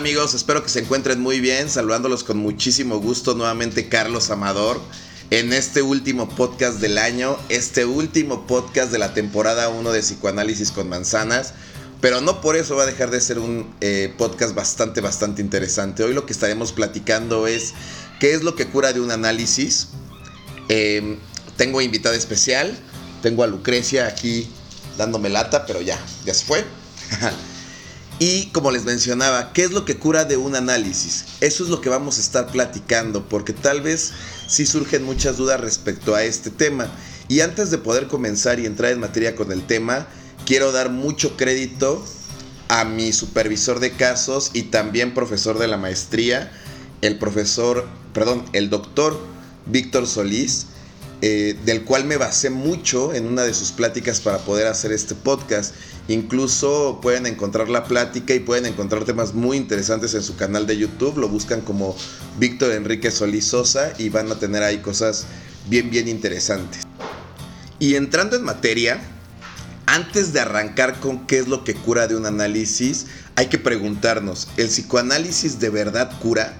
amigos? Espero que se encuentren muy bien. Saludándolos con muchísimo gusto nuevamente Carlos Amador en este último podcast del año, este último podcast de la temporada 1 de Psicoanálisis con Manzanas. Pero no por eso va a dejar de ser un eh, podcast bastante, bastante interesante. Hoy lo que estaremos platicando es qué es lo que cura de un análisis. Em, tengo invitada especial, tengo a Lucrecia aquí dándome lata, pero ya, ya se fue. y como les mencionaba, ¿qué es lo que cura de un análisis? Eso es lo que vamos a estar platicando, porque tal vez sí surgen muchas dudas respecto a este tema. Y antes de poder comenzar y entrar en materia con el tema, quiero dar mucho crédito a mi supervisor de casos y también profesor de la maestría, el profesor, perdón, el doctor Víctor Solís, eh, del cual me basé mucho en una de sus pláticas para poder hacer este podcast. Incluso pueden encontrar la plática y pueden encontrar temas muy interesantes en su canal de YouTube. Lo buscan como Víctor Enrique Solís Sosa y van a tener ahí cosas bien, bien interesantes. Y entrando en materia, antes de arrancar con qué es lo que cura de un análisis, hay que preguntarnos, ¿el psicoanálisis de verdad cura?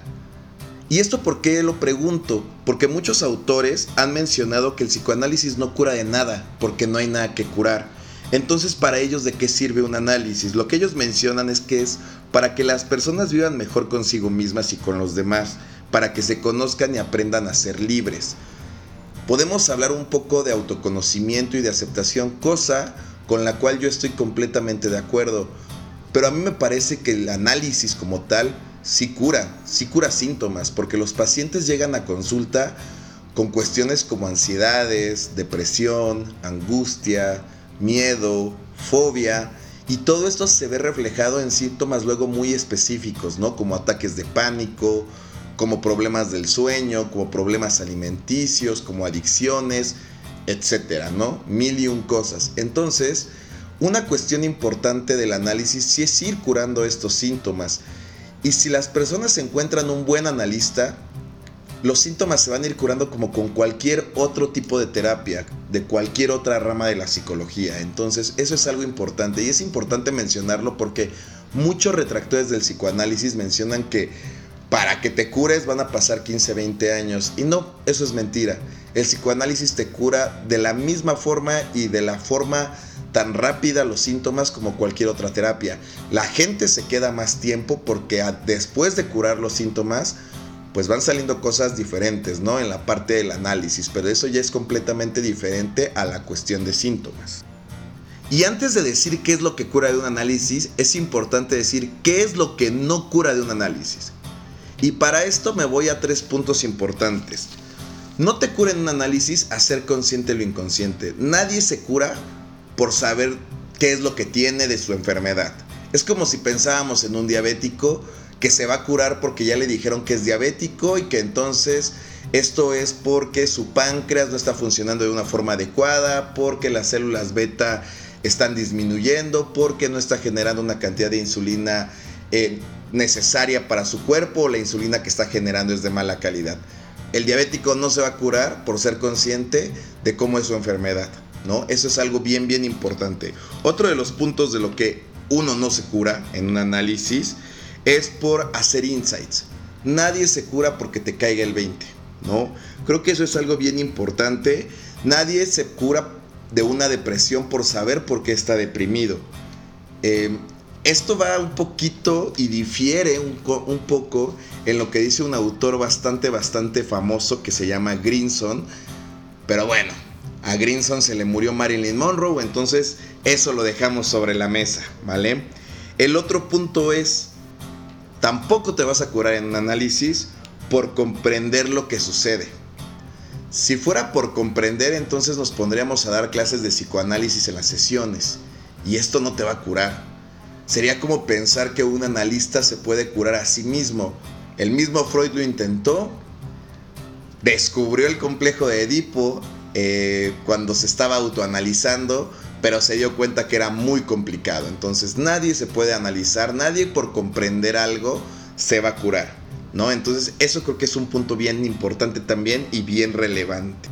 ¿Y esto por qué lo pregunto? Porque muchos autores han mencionado que el psicoanálisis no cura de nada, porque no hay nada que curar. Entonces, para ellos, ¿de qué sirve un análisis? Lo que ellos mencionan es que es para que las personas vivan mejor consigo mismas y con los demás, para que se conozcan y aprendan a ser libres. Podemos hablar un poco de autoconocimiento y de aceptación, cosa con la cual yo estoy completamente de acuerdo. Pero a mí me parece que el análisis como tal sí cura, sí cura síntomas, porque los pacientes llegan a consulta con cuestiones como ansiedades, depresión, angustia, miedo, fobia, y todo esto se ve reflejado en síntomas luego muy específicos, ¿no? Como ataques de pánico, como problemas del sueño, como problemas alimenticios, como adicciones, etcétera, ¿no? Mil y un cosas. Entonces, una cuestión importante del análisis sí es ir curando estos síntomas. Y si las personas encuentran un buen analista, los síntomas se van a ir curando como con cualquier otro tipo de terapia, de cualquier otra rama de la psicología. Entonces, eso es algo importante y es importante mencionarlo porque muchos retractores del psicoanálisis mencionan que para que te cures van a pasar 15, 20 años. Y no, eso es mentira. El psicoanálisis te cura de la misma forma y de la forma tan rápida los síntomas como cualquier otra terapia. La gente se queda más tiempo porque después de curar los síntomas, pues van saliendo cosas diferentes, ¿no? En la parte del análisis, pero eso ya es completamente diferente a la cuestión de síntomas. Y antes de decir qué es lo que cura de un análisis, es importante decir qué es lo que no cura de un análisis. Y para esto me voy a tres puntos importantes. No te cura en un análisis hacer consciente lo inconsciente. Nadie se cura por saber qué es lo que tiene de su enfermedad. Es como si pensábamos en un diabético que se va a curar porque ya le dijeron que es diabético y que entonces esto es porque su páncreas no está funcionando de una forma adecuada, porque las células beta están disminuyendo, porque no está generando una cantidad de insulina eh, necesaria para su cuerpo la insulina que está generando es de mala calidad. El diabético no se va a curar por ser consciente de cómo es su enfermedad. ¿no? Eso es algo bien, bien importante. Otro de los puntos de lo que uno no se cura en un análisis es por hacer insights. Nadie se cura porque te caiga el 20, ¿no? Creo que eso es algo bien importante. Nadie se cura de una depresión por saber por qué está deprimido. Em, esto va un poquito y difiere un, poco en lo que dice un autor bastante, bastante famoso que se llama Grinson. Pero bueno, a Grinson se le murió Marilyn Monroe, entonces eso lo dejamos sobre la mesa, ¿vale? El otro punto es, tampoco te vas a curar en un análisis por comprender lo que sucede. Si fuera por comprender, entonces nos pondríamos a dar clases de psicoanálisis en las sesiones, y esto no te va a curar. Sería como pensar que un analista se puede curar a sí mismo. El mismo Freud lo intentó, descubrió el complejo de Edipo, eh, cuando se estaba autoanalizando, pero se dio cuenta que era muy complicado. Entonces nadie se puede analizar, nadie por comprender algo se va a curar, ¿no? Entonces eso creo que es un punto bien importante también y bien relevante.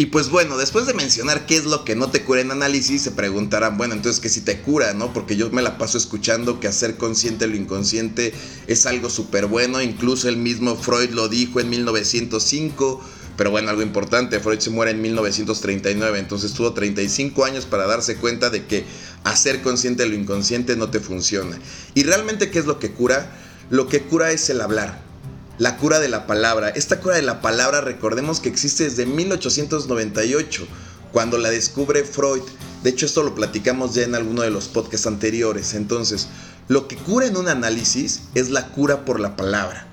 Y pues bueno, después de mencionar qué es lo que no te cura en análisis, se preguntarán, bueno, entonces que si te cura, ¿no? Porque yo me la paso escuchando que hacer consciente lo inconsciente es algo súper bueno, incluso el mismo Freud lo dijo en 1905, pero bueno, algo importante, Freud se muere en 1939, entonces tuvo 35 años para darse cuenta de que hacer consciente lo inconsciente no te funciona. ¿Y realmente qué es lo que cura? Lo que cura es el hablar la cura de la palabra. Esta cura de la palabra recordemos que existe desde 1898, cuando la descubre Freud. De hecho, esto lo platicamos ya en alguno de los podcasts anteriores. Entonces, lo que cura en un análisis es la cura por la palabra.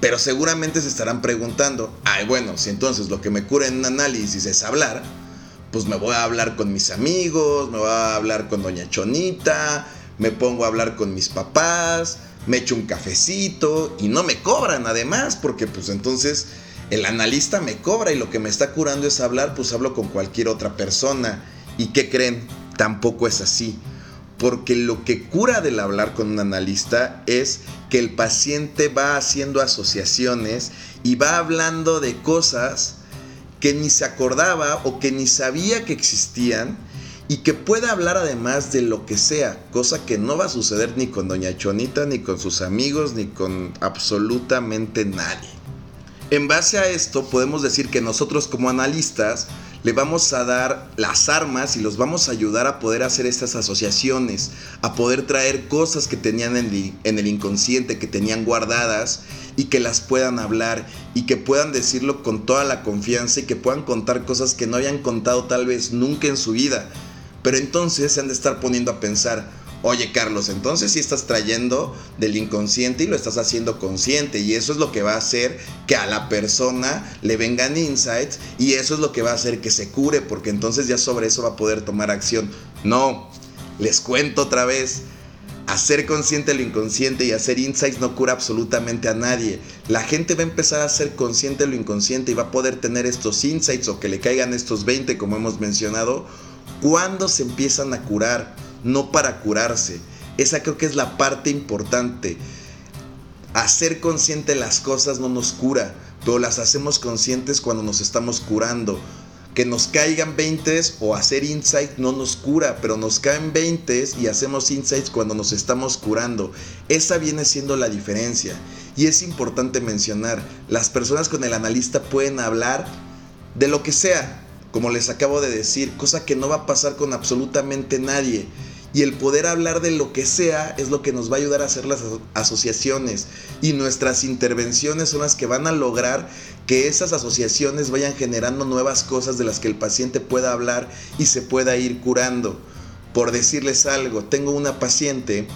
Pero seguramente se estarán preguntando, ay bueno, si entonces lo que me cura en un análisis es hablar, pues me voy a hablar con mis amigos, me voy a hablar con doña Chonita, me pongo a hablar con mis papás, me echo un cafecito y no me cobran además, porque pues entonces el analista me cobra y lo que me está curando es hablar, pues hablo con cualquier otra persona. ¿Y qué creen? Tampoco es así. Porque lo que cura del hablar con un analista es que el paciente va haciendo asociaciones y va hablando de cosas que ni se acordaba o que ni sabía que existían y que pueda hablar además de lo que sea, cosa que no va a suceder ni con Doña Chonita, ni con sus amigos, ni con absolutamente nadie. En base a esto podemos decir que nosotros como analistas le vamos a dar las armas y los vamos a ayudar a poder hacer estas asociaciones, a poder traer cosas que tenían en el inconsciente, que tenían guardadas y que las puedan hablar y que puedan decirlo con toda la confianza y que puedan contar cosas que no hayan contado tal vez nunca en su vida pero entonces se han de estar poniendo a pensar, oye Carlos, entonces si estás trayendo del inconsciente y lo estás haciendo consciente y eso es lo que va a hacer que a la persona le vengan insights y eso es lo que va a hacer que se cure porque entonces ya sobre eso va a poder tomar acción. No, les cuento otra vez. Hacer consciente lo inconsciente y hacer insights no cura absolutamente a nadie. La gente va a empezar a ser consciente lo inconsciente y va a poder tener estos insights o que le caigan estos 20 como hemos mencionado cuando se empiezan a curar, no para curarse. Esa creo que es la parte importante. Hacer consciente las cosas no nos cura, pero las hacemos conscientes cuando nos estamos curando. Que nos caigan 20 o hacer insight no nos cura, pero nos caen 20 y hacemos insights cuando nos estamos curando. Esa viene siendo la diferencia. Y es importante mencionar, las personas con el analista pueden hablar de lo que sea, como les acabo de decir, cosa que no va a pasar con absolutamente nadie. Y el poder hablar de lo que sea es lo que nos va a ayudar a hacer las asociaciones. Y nuestras intervenciones son las que van a lograr que esas asociaciones vayan generando nuevas cosas de las que el paciente pueda hablar y se pueda ir curando. Por decirles algo, tengo una paciente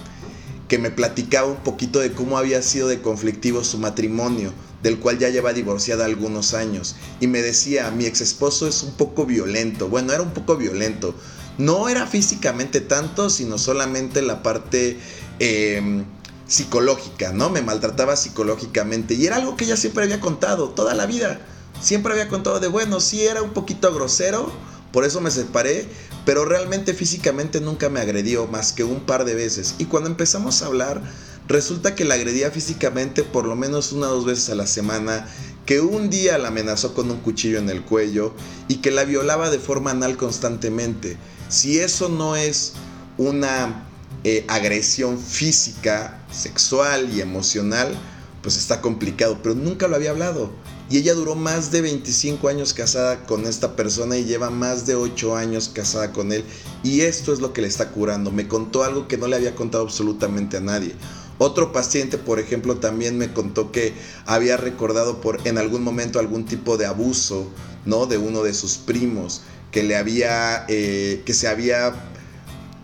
que me platicaba un poquito de cómo había sido de conflictivo su matrimonio del cual ya lleva divorciada algunos años, y me decía, mi ex esposo es un poco violento, bueno, era un poco violento, no era físicamente tanto, sino solamente la parte em, psicológica, ¿no? Me maltrataba psicológicamente, y era algo que ella siempre había contado, toda la vida, siempre había contado de, bueno, sí era un poquito grosero, por eso me separé, pero realmente físicamente nunca me agredió más que un par de veces, y cuando empezamos a hablar, Resulta que la agredía físicamente por lo menos una o dos veces a la semana, que un día la amenazó con un cuchillo en el cuello y que la violaba de forma anal constantemente. Si eso no es una eh, agresión física, sexual y emocional, pues está complicado, pero nunca lo había hablado. Y ella duró más de 25 años casada con esta persona y lleva más de 8 años casada con él. Y esto es lo que le está curando. Me contó algo que no le había contado absolutamente a nadie. Otro paciente, por ejemplo, también me contó que había recordado por en algún momento algún tipo de abuso, ¿no? De uno de sus primos que le había, eh, que se había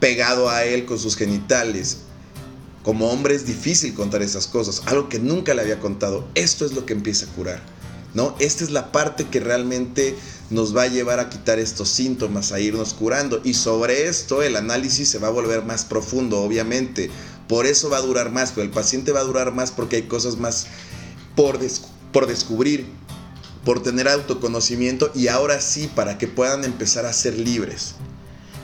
pegado a él con sus genitales. Como hombre es difícil contar esas cosas, algo que nunca le había contado. Esto es lo que empieza a curar, ¿no? Esta es la parte que realmente nos va a llevar a quitar estos síntomas, a irnos curando. Y sobre esto el análisis se va a volver más profundo, obviamente por eso va a durar más, pero el paciente va a durar más porque hay cosas más por, por descubrir, por tener autoconocimiento y ahora sí para que puedan empezar a ser libres.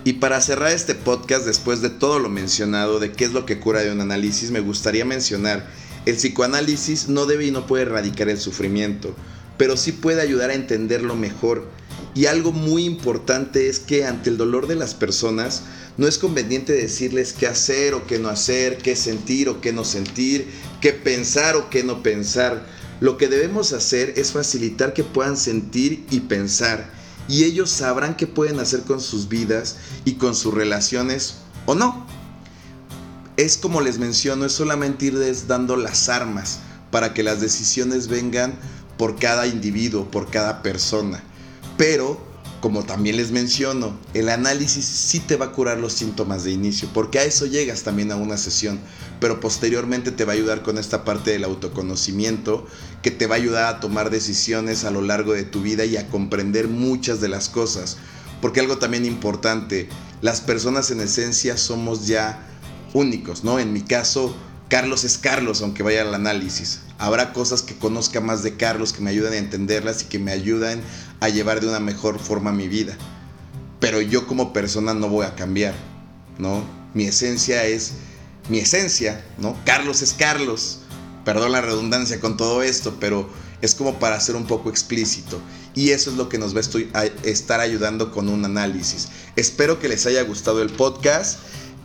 Y para cerrar este podcast, después de todo lo mencionado de qué es lo que cura de un análisis, me gustaría mencionar, el psicoanálisis no debe y no puede erradicar el sufrimiento, pero sí puede ayudar a entenderlo mejor Y algo muy importante es que ante el dolor de las personas no es conveniente decirles qué hacer o qué no hacer, qué sentir o qué no sentir, qué pensar o qué no pensar. Lo que debemos hacer es facilitar que puedan sentir y pensar y ellos sabrán qué pueden hacer con sus vidas y con sus relaciones o no. Es como les menciono, es solamente irles dando las armas para que las decisiones vengan por cada individuo, por cada persona. Pero, como también les menciono, el análisis sí te va a curar los síntomas de inicio, porque a eso llegas también a una sesión, pero posteriormente te va a ayudar con esta parte del autoconocimiento, que te va a ayudar a tomar decisiones a lo largo de tu vida y a comprender muchas de las cosas. Porque algo también importante, las personas en esencia somos ya únicos, ¿no? En mi caso, Carlos es Carlos, aunque vaya al análisis. Habrá cosas que conozca más de Carlos que me ayuden a entenderlas y que me ayuden a llevar de una mejor forma mi vida. Pero yo como persona no voy a cambiar, ¿no? Mi esencia es mi esencia, ¿no? Carlos es Carlos. Perdón la redundancia con todo esto, pero es como para ser un poco explícito. Y eso es lo que nos va a estar ayudando con un análisis. Espero que les haya gustado el podcast.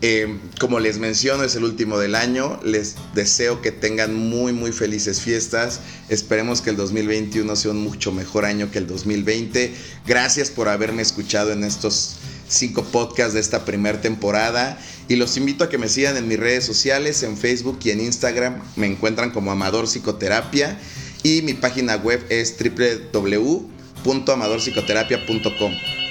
Eh, como les menciono, es el último del año. Les deseo que tengan muy, muy felices fiestas. Esperemos que el 2021 sea un mucho mejor año que el 2020. Gracias por haberme escuchado en estos cinco podcasts de esta primera temporada. Y los invito a que me sigan en mis redes sociales, en Facebook y en Instagram. Me encuentran como Amador Psicoterapia. Y mi página web es www.amadorpsicoterapia.com.